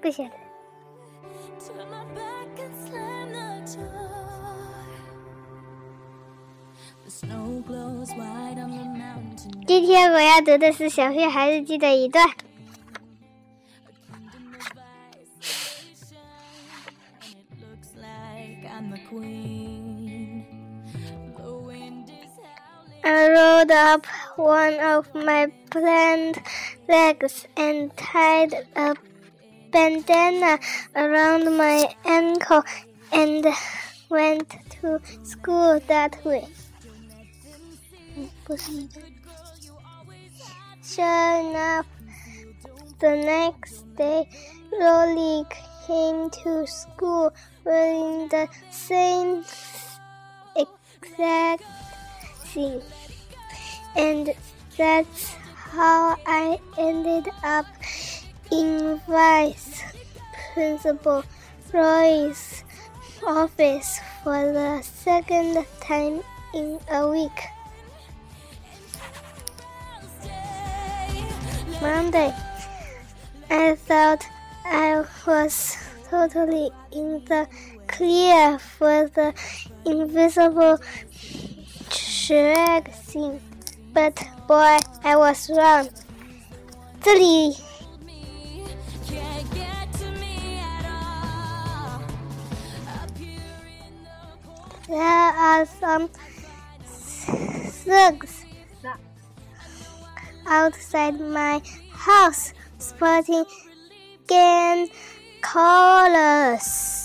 不写了。今天我要读的是小屁孩日记的一段。I rolled up one of my plant legs and tied a bandana around my ankle and went to school that way. Sure enough, the next day, Rowley came to school wearing the same exact and that's how I ended up in Vice Principal Roy's office for the second time in a week. Monday, I thought I was totally in the clear for the invisible Thing, but boy, I was wrong. 这里 there are some thugs outside my house sporting gang colors.